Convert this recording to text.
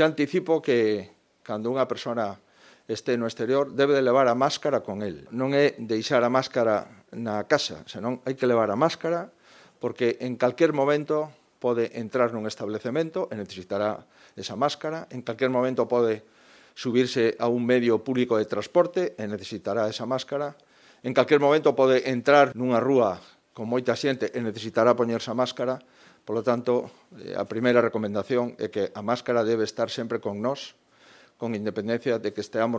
Xa anticipo que cando unha persona este no exterior debe de levar a máscara con el. Non é deixar a máscara na casa, senón hai que levar a máscara porque en calquer momento pode entrar nun establecemento e necesitará esa máscara, en calquer momento pode subirse a un medio público de transporte e necesitará esa máscara, en calquer momento pode entrar nunha rúa con moita xente e necesitará poñerse a máscara, polo tanto, eh, a primeira recomendación é que a máscara debe estar sempre con nós, con independencia de que esteamos